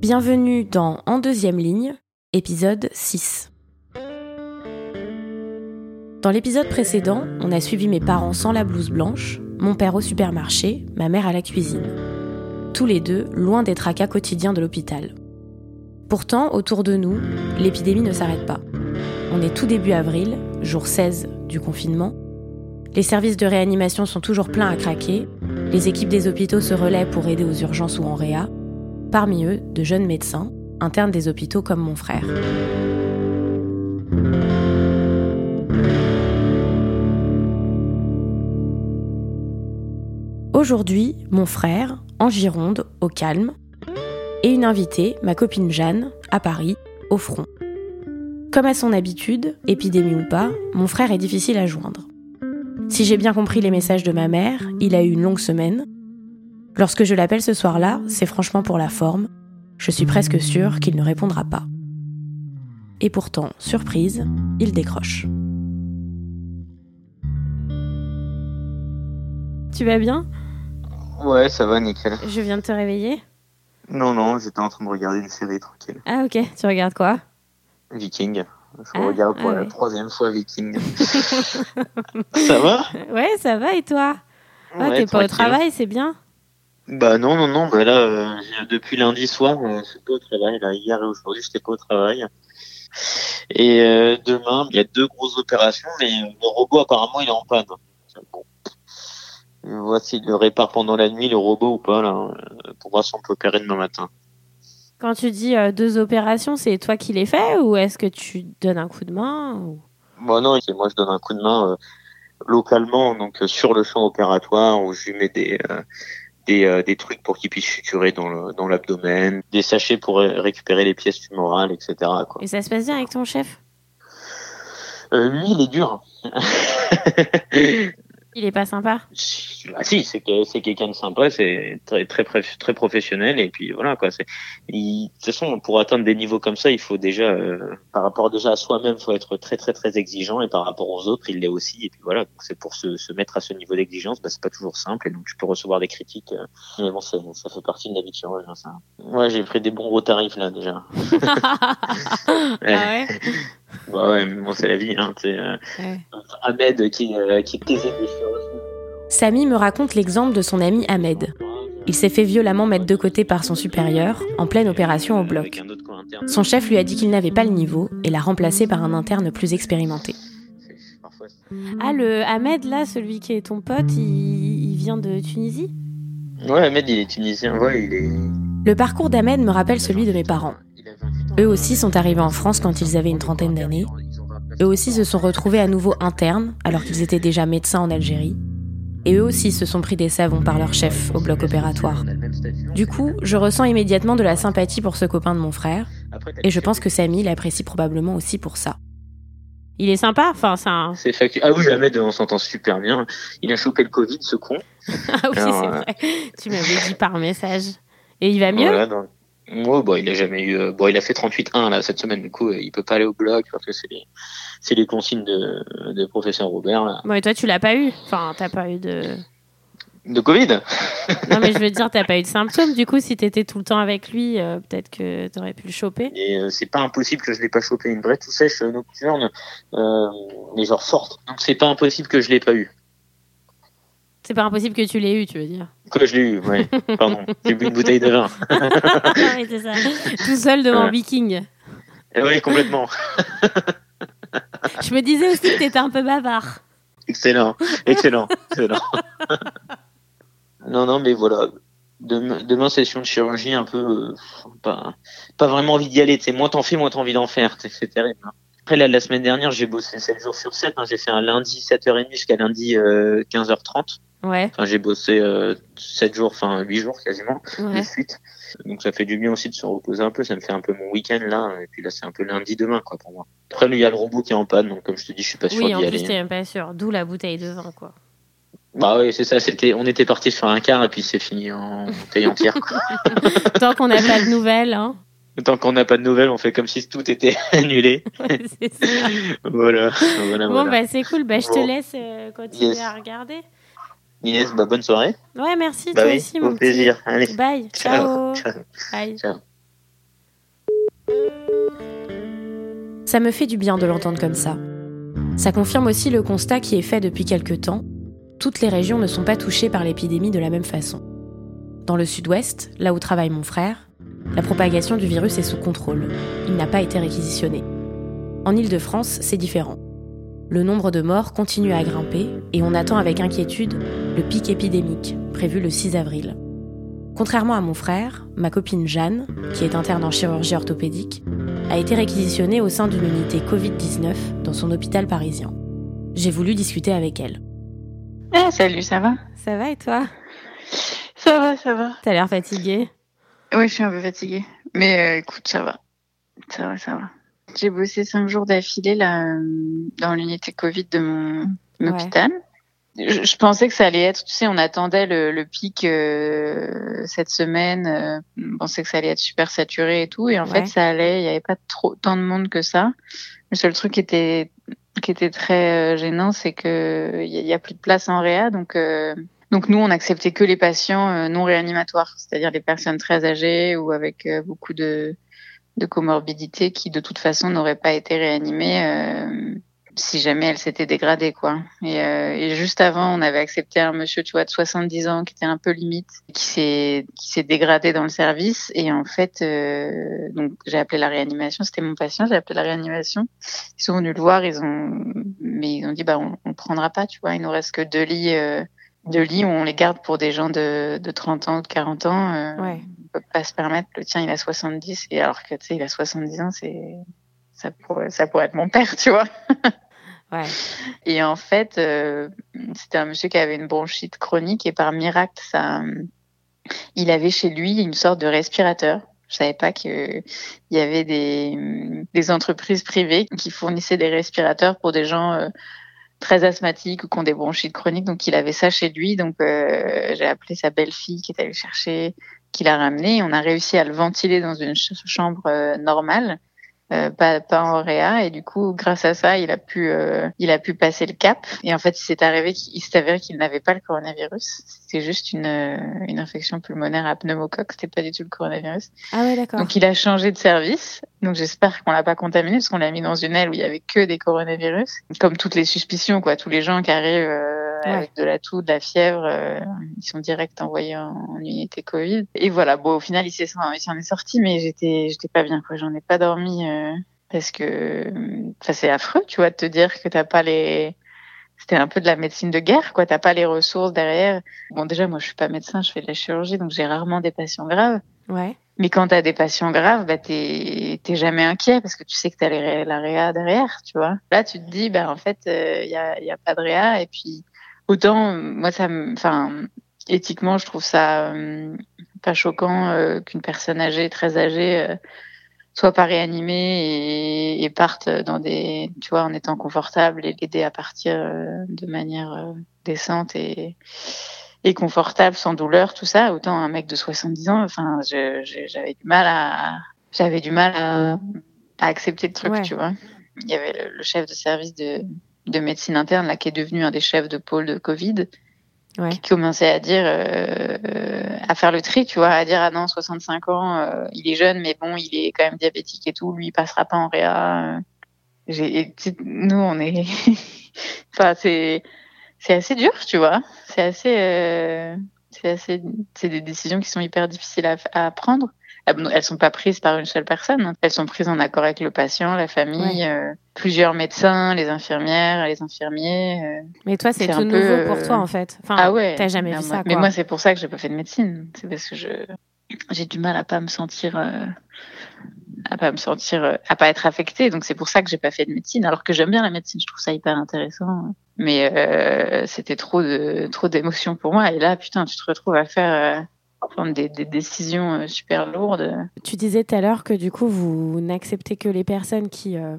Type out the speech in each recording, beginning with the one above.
Bienvenue dans En deuxième ligne, épisode 6. Dans l'épisode précédent, on a suivi mes parents sans la blouse blanche, mon père au supermarché, ma mère à la cuisine. Tous les deux loin des tracas quotidiens de l'hôpital. Pourtant, autour de nous, l'épidémie ne s'arrête pas. On est tout début avril, jour 16 du confinement. Les services de réanimation sont toujours pleins à craquer. Les équipes des hôpitaux se relaient pour aider aux urgences ou en réa. Parmi eux, de jeunes médecins, internes des hôpitaux comme mon frère. Aujourd'hui, mon frère, en Gironde, au calme, et une invitée, ma copine Jeanne, à Paris, au front. Comme à son habitude, épidémie ou pas, mon frère est difficile à joindre. Si j'ai bien compris les messages de ma mère, il a eu une longue semaine. Lorsque je l'appelle ce soir-là, c'est franchement pour la forme. Je suis presque sûre qu'il ne répondra pas. Et pourtant, surprise, il décroche. Tu vas bien? Ouais, ça va, nickel. Je viens de te réveiller Non, non, j'étais en train de regarder une série tranquille. Ah ok, tu regardes quoi? Viking. Je Ah, regarde pour ah la ouais. troisième fois Viking. ça va? Ouais, ça va et toi? Ah, Ouais, T'es pas au travail, c'est bien? Bah non, non, non, bah là, euh, j'ai- depuis lundi soir, euh, je suis pas au travail. Là, hier et aujourd'hui, j'étais pas au travail. Et euh, demain, il y a deux grosses opérations, mais euh, le robot, apparemment, il est en panne. Bon. On voit s'il le répare pendant la nuit, le robot ou pas, là, euh, pour voir si on peut opérer demain matin. Quand tu dis euh, deux opérations, c'est toi qui les fais ou est-ce que tu donnes un coup de main ou- Bon, non, moi, je donne un coup de main euh, localement, donc euh, sur le champ opératoire, où je lui mets des, des, des trucs pour qu'il puisse suturer dans le- dans l'abdomen, des sachets pour ré- récupérer les pièces tumorales, etc. Quoi. Et ça se passe bien avec ton chef? Lui, il est dur. Il est pas sympa Ah si, c'est que- c'est quelqu'un de sympa, c'est très très très professionnel et puis voilà quoi. C'est de toute façon pour atteindre des niveaux comme ça, il faut déjà euh, par rapport déjà à soi-même, faut être très très très exigeant et par rapport aux autres, il l'est aussi et puis voilà. Donc, C'est pour se, se mettre à ce niveau d'exigence, bah, c'est pas toujours simple et donc tu peux recevoir des critiques. euh, mais bon, ça, ça fait partie de la vie de chirurgien ça. Ouais, j'ai pris des bons gros tarifs là déjà. Ah ouais? Bah ouais, mais bon c'est la vie hein. Euh, Ouais. Ahmed qui euh, qui taisait des chirurgiens. Samy me raconte l'exemple de son ami Ahmed. Il s'est fait violemment mettre de côté par son supérieur en pleine opération au bloc. Son chef lui a dit qu'il n'avait pas le niveau et l'a remplacé par un interne plus expérimenté. Ah, le Ahmed, là, celui qui est ton pote, il, il vient de Tunisie? Ouais, Ahmed, il est tunisien. Ouais, il est. Le parcours d'Ahmed me rappelle celui de mes parents. Il a 28 ans. Eux aussi sont arrivés en France quand ils avaient une trentaine d'années. Eux aussi se sont retrouvés à nouveau internes alors qu'ils étaient déjà médecins en Algérie. Et eux aussi se sont pris des savons par leur chef au bloc opératoire. Du coup, je ressens immédiatement de la sympathie pour ce copain de mon frère, et je pense que Samy l'apprécie probablement aussi pour ça. Il est sympa, enfin, c'est un... C'est factu. Ah oui, Ahmed, on s'entend super bien. Il a chopé le Covid, ce con. Ah oui, c'est euh, vrai. Tu m'avais dit par message. Et il va mieux? Voilà, donc- Ouais, bon, il a jamais eu. euh, Bon, il a fait 38-1 là cette semaine. Du coup, euh, il peut pas aller au bloc parce que c'est les, c'est les consignes de, de professeur Robert là. Bon, et toi, tu l'as pas eu? Enfin, t'as pas eu de... De Covid? Non, mais je veux dire, t'as pas eu de symptômes. Du coup, si t'étais tout le temps avec lui, euh, peut-être que t'aurais pu le choper. Et euh, c'est pas impossible que je l'ai pas chopé. Une vraie toux sèche nocturne, euh, mais genre forte. Donc c'est pas impossible que je l'ai pas eu. C'est pas impossible que tu l'aies eu, tu veux dire. Que je l'ai eu. Ouais. Pardon. J'ai bu une bouteille de vin. oui, c'est ça. Tout seul devant Ouais. Viking. oui, complètement. Je me disais aussi que t'étais un peu bavard. Excellent, excellent, excellent. non, non, mais voilà. Demain, demain, session de chirurgie un peu euh, pas, pas vraiment envie d'y aller. Tu sais, moins t'en fais, moins t'as envie d'en faire. C'est c'est terrible. hein. Après, là, la semaine dernière, j'ai bossé 7 jours sur 7. hein. J'ai fait un lundi 7h30 jusqu'à lundi euh, 15h30. Ouais, Enfin, j'ai bossé euh, 7 jours, enfin 8 jours quasiment, ouais. de suite. Donc ça fait du bien aussi de se reposer un peu. Ça me fait un peu mon week-end là. Et puis là, c'est un peu lundi demain, quoi, pour moi. Après, il y a le robot qui est en panne. Donc, comme je te dis, je suis pas sûr Oui, en d'y plus, aller. t'es même pas sûr. D'où la bouteille de vin, quoi. Bah oui, c'est ça. C'était, on était parti sur un quart et puis c'est fini en bouteille entière. quoi. Tant qu'on n'a pas de nouvelles, hein. Tant qu'on n'a pas de nouvelles, on fait comme si tout était annulé. voilà. voilà. Bon, bah, c'est cool. Bah, je te laisse euh, continuer à regarder. Yes, bah, bonne soirée. Ouais, merci. Bah toi aussi, mon plaisir. Allez. Bye. Ciao. Bye. Ciao. Ça me fait du bien de l'entendre comme ça. Ça confirme aussi le constat qui est fait depuis quelque temps. Toutes les régions ne sont pas touchées par l'épidémie de la même façon. Dans le sud-ouest, là où travaille mon frère, la propagation du virus est sous contrôle. Il n'a pas été réquisitionné. En Île-de-France, c'est différent. Le nombre de morts continue à grimper et on attend avec inquiétude le pic épidémique, prévu le 6 avril. Contrairement à mon frère, ma copine Jeanne, qui est interne en chirurgie orthopédique, a été réquisitionnée au sein d'une unité Covid-19 dans son hôpital parisien. J'ai voulu discuter avec elle. Eh, salut, ça va? Ça va et toi? Ça va, ça va. T'as l'air fatiguée? Oui, je suis un peu fatiguée. Mais euh, écoute, ça va. Ça va, ça va. J'ai bossé cinq jours d'affilée là euh, dans l'unité Covid de mon hôpital. Je, pensais que ça allait être, tu sais, on attendait le, pic euh, cette semaine, on pensait que ça allait être super saturé et tout, et en fait ça allait, il n'y avait pas trop tant de monde que ça. Le seul truc qui était qui était très gênant, c'est que il y, a plus de place en réa, donc donc nous, on acceptait que les patients euh, non réanimatoires, c'est-à-dire les personnes très âgées ou avec euh, beaucoup de, de comorbidités qui de toute façon n'auraient pas été réanimées euh, si jamais elles s'étaient dégradées quoi. Et, et, juste avant, on avait accepté un monsieur, tu vois, de 70 ans qui était un peu limite, qui s'est qui s'est dégradé dans le service et en fait, donc j'ai appelé la réanimation, c'était mon patient, j'ai appelé la réanimation. Ils sont venus le voir, ils ont mais ils ont dit bah on, on prendra pas, tu vois, il nous reste que deux lits de lits où on les garde pour des gens de, de 30 ans ou de 40 ans. Euh, ouais. On peut pas se permettre. Le tien, il a 70 et alors que tu sais, il a 70 ans, c'est ça pourrait, ça pourrait être mon père, tu vois. ouais. Et en fait, euh, c'était un monsieur qui avait une bronchite chronique et par miracle, ça, il avait chez lui une sorte de respirateur. Je savais pas qu'il y avait des, des entreprises privées qui fournissaient des respirateurs pour des gens euh, très asthmatique ou qui ont des bronchites chroniques. Donc, il avait ça chez lui. Donc, euh, j'ai appelé sa belle-fille qui est allée chercher, qui l'a ramené. On a réussi à le ventiler dans une chambre normale. Euh, pas, pas en réa et du coup grâce à ça il a pu euh, il a pu passer le cap. Et en fait il s'est arrivé qu'il s'est avéré qu'il n'avait pas le coronavirus. C'était juste une euh, une infection pulmonaire à pneumocoque. C'était pas du tout le coronavirus. Ah ouais d'accord. Donc il a changé de service. Donc j'espère qu'on l'a pas contaminé parce qu'on l'a mis dans une aile où il y avait que des coronavirus. Comme toutes les suspicions quoi. Tous les gens qui arrivent avec de la toux, de la fièvre, euh, ils sont direct envoyés en, unité Covid. Et voilà, bon, au final, il s'en est sorti, mais j'étais, j'étais pas bien, quoi. J'en ai pas dormi euh, parce que, ça c'est affreux, tu vois, de te dire que t'as pas les, c'était un peu de la médecine de guerre, quoi. T'as pas les ressources derrière. Bon, déjà, moi, je suis pas médecin, je fais de la chirurgie, donc j'ai rarement des patients graves. Ouais. Mais quand t'as des patients graves, bah, t'es, t'es jamais inquiet parce que tu sais que t'as la réa derrière, tu vois. Là, tu te dis, bah, en fait, il euh, y, a, y a pas de réa et puis, Autant, moi, ça enfin, éthiquement, je trouve ça euh, pas choquant euh, qu'une personne âgée, très âgée, euh, soit pas réanimée et, et, parte dans des, tu vois, en étant confortable et l'aider à partir de manière décente et, et confortable, sans douleur, tout ça. Autant un mec de 70 ans, enfin, j'avais du mal à, j'avais du mal à, à, accepter le truc, tu vois. Il y avait le chef de service de de médecine interne, là, qui est devenu un des chefs de pôle de Covid, ouais. qui commençait à dire, euh, à faire le tri, tu vois, à dire, ah non, 65 ans, euh, il est jeune, mais bon, il est quand même diabétique et tout, lui, il passera pas en réa. J'ai, nous, on est, enfin, c'est, c'est assez dur, tu vois, c'est assez, euh, c'est assez, c'est des décisions qui sont hyper difficiles à, à prendre. Elles sont pas prises par une seule personne. Hein. Elles sont prises en accord avec le patient, la famille, euh, plusieurs médecins, les infirmières, les infirmiers. Euh. Mais toi, c'est tout nouveau pour toi, en fait. Enfin, ah ouais. T'as jamais vu ça. Quoi. Mais moi, c'est pour ça que j'ai pas fait de médecine. C'est parce que je j'ai du mal à pas me sentir euh, à pas me sentir à pas être affectée. Donc c'est pour ça que j'ai pas fait de médecine. Alors que j'aime bien la médecine, je trouve ça hyper intéressant. Mais c'était trop de trop d'émotions pour moi. Et là, putain, tu te retrouves à faire prendre des, décisions euh, super lourdes. Tu disais tout à l'heure que du coup, vous n'acceptez que les personnes qui euh,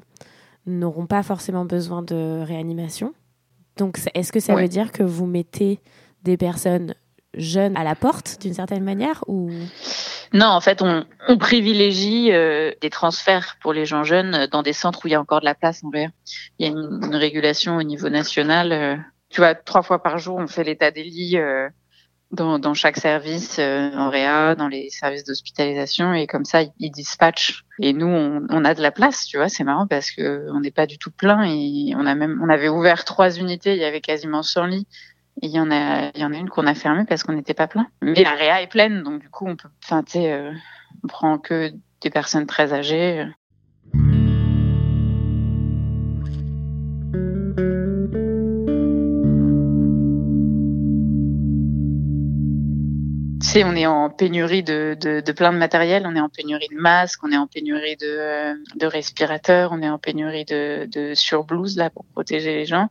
n'auront pas forcément besoin de réanimation. Donc, est-ce que ça veut dire que vous mettez des personnes jeunes à la porte d'une certaine manière ou? Non, en fait, on, privilégie des transferts pour les gens jeunes dans des centres où il y a encore de la place en vrai. Il y a une, régulation au niveau national. tu vois, trois fois par jour, on fait l'état des lits dans, dans chaque service euh, en réa, dans les services d'hospitalisation et comme ça ils dispatchent et nous on, on, a de la place, tu vois, c'est marrant parce que on n'est pas du tout plein et on a même on avait ouvert trois unités, il y avait quasiment 100 lits et il y en a il y en a une qu'on a fermée parce qu'on n'était pas plein. Mais la réa est pleine donc du coup on peut enfin tu sais euh, on prend que des personnes très âgées. On est en pénurie de, de, plein de matériel, on est en pénurie de masques, on est en pénurie de, de respirateurs, on est en pénurie de, de surblouses là pour protéger les gens.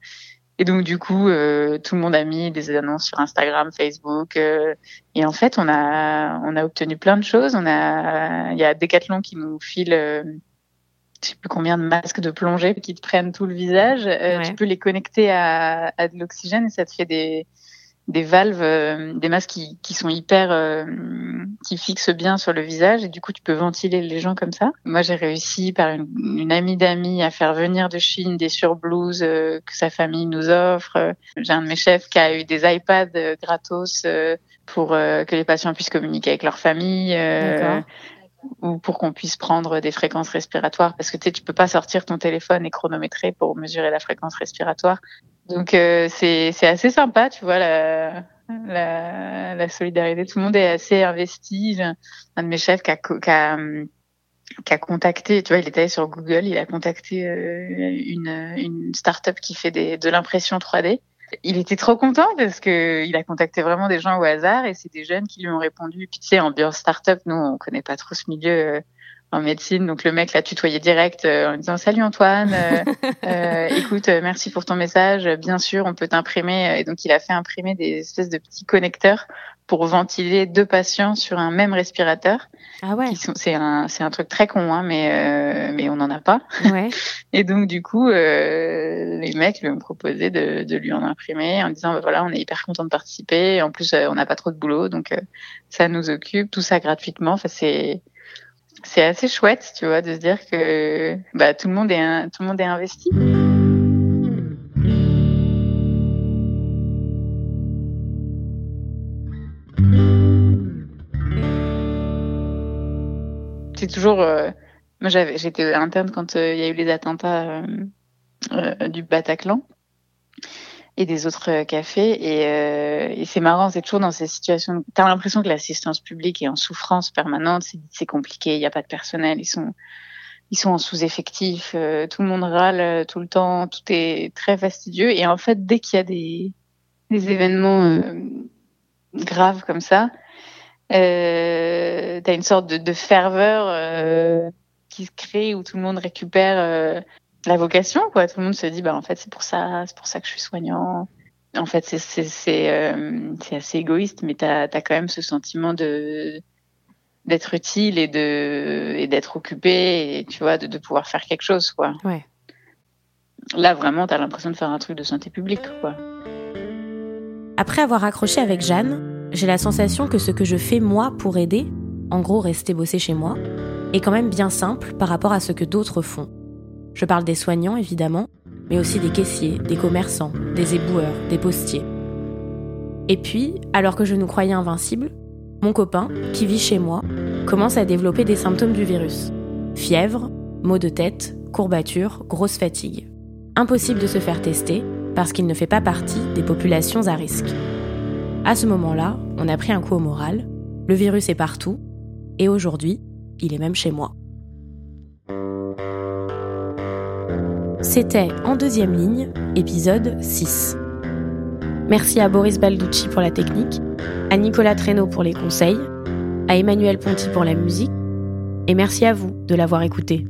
Et donc du coup, euh, tout le monde a mis des annonces sur Instagram, Facebook, euh, et en fait, on a on a obtenu plein de choses. On a il y a Decathlon qui nous file euh, je sais plus combien de masques de plongée qui te prennent tout le visage. Tu peux les connecter à, à de l'oxygène et ça te fait des des valves, euh, des masques qui, qui sont hyper, euh, qui fixent bien sur le visage et du coup tu peux ventiler les gens comme ça. Moi j'ai réussi par une, une amie d'amis à faire venir de Chine des surblouses euh, que sa famille nous offre. J'ai un de mes chefs qui a eu des iPads gratos pour que les patients puissent communiquer avec leur famille ou pour qu'on puisse prendre des fréquences respiratoires parce que tu sais, tu peux pas sortir ton téléphone et chronométrer pour mesurer la fréquence respiratoire. Donc euh, c'est assez sympa, tu vois la, la, la solidarité. Tout le monde est assez investi. Un de mes chefs qui a, qui a, qui a contacté, tu vois, il était allé sur Google, il a contacté euh, une une start-up qui fait des, de l'impression 3D. Il était trop content parce que il a contacté vraiment des gens au hasard et c'est des jeunes qui lui ont répondu. Puis tu sais, ambiance start-up, nous on connaît pas trop ce milieu euh, en médecine. Donc le mec l'a tutoyé direct euh, en disant salut Antoine, euh, euh, écoute, merci pour ton message. Bien sûr, on peut t'imprimer. Et donc il a fait imprimer des espèces de petits connecteurs pour ventiler deux patients sur un même respirateur. Ah ouais. C'est un c'est un truc très con hein, mais mais on n'en a pas. Ouais. Et donc du coup les mecs lui ont proposé de, de lui en imprimer en disant bah, voilà on est hyper content de participer. En plus on n'a pas trop de boulot donc ça nous occupe tout ça gratuitement. Enfin c'est c'est assez chouette, tu vois, de se dire que bah, tout le monde est tout le monde est investi. C'est toujours. Euh, moi, j'avais, j'étais interne quand euh, il y a eu les attentats euh, du Bataclan et des autres euh, cafés. Et, euh, et c'est marrant, c'est toujours dans ces situations. T'as l'impression que l'assistance publique est en souffrance permanente. C'est compliqué, il n'y a pas de personnel, ils sont ils sont en sous-effectif, euh, tout le monde râle euh, tout le temps, tout est très fastidieux. Et en fait, dès qu'il y a des, des événements graves comme ça, euh, t'as une sorte de, de ferveur qui se crée où tout le monde récupère la vocation, quoi. Tout le monde se dit, bah en fait c'est pour ça, c'est pour ça que je suis soignant. En fait, c'est euh, assez égoïste, mais t'as as quand même ce sentiment de d'être utile et de et d'être occupé et tu vois de, de pouvoir faire quelque chose, quoi. Ouais. Là vraiment, t'as l'impression de faire un truc de santé publique, quoi. Après avoir accroché avec Jeanne, j'ai la sensation que ce que je fais moi pour aider, en gros rester bosser chez moi, est quand même bien simple par rapport à ce que d'autres font. Je parle des soignants, évidemment, mais aussi des caissiers, des commerçants, des éboueurs, des postiers. Et puis, alors que je nous croyais invincibles, mon copain, qui vit chez moi, commence à développer des symptômes du virus. Fièvre, maux de tête, courbatures, grosse fatigue. Impossible de se faire tester parce qu'il ne fait pas partie des populations à risque. À ce moment-là, on a pris un coup au moral, le virus est partout, et aujourd'hui, il est même chez moi. C'était En deuxième ligne, épisode 6. Merci à Boris Balducci pour la technique, à Nicolas Traîneau pour les conseils, à Emmanuel Ponty pour la musique, et merci à vous de l'avoir écouté.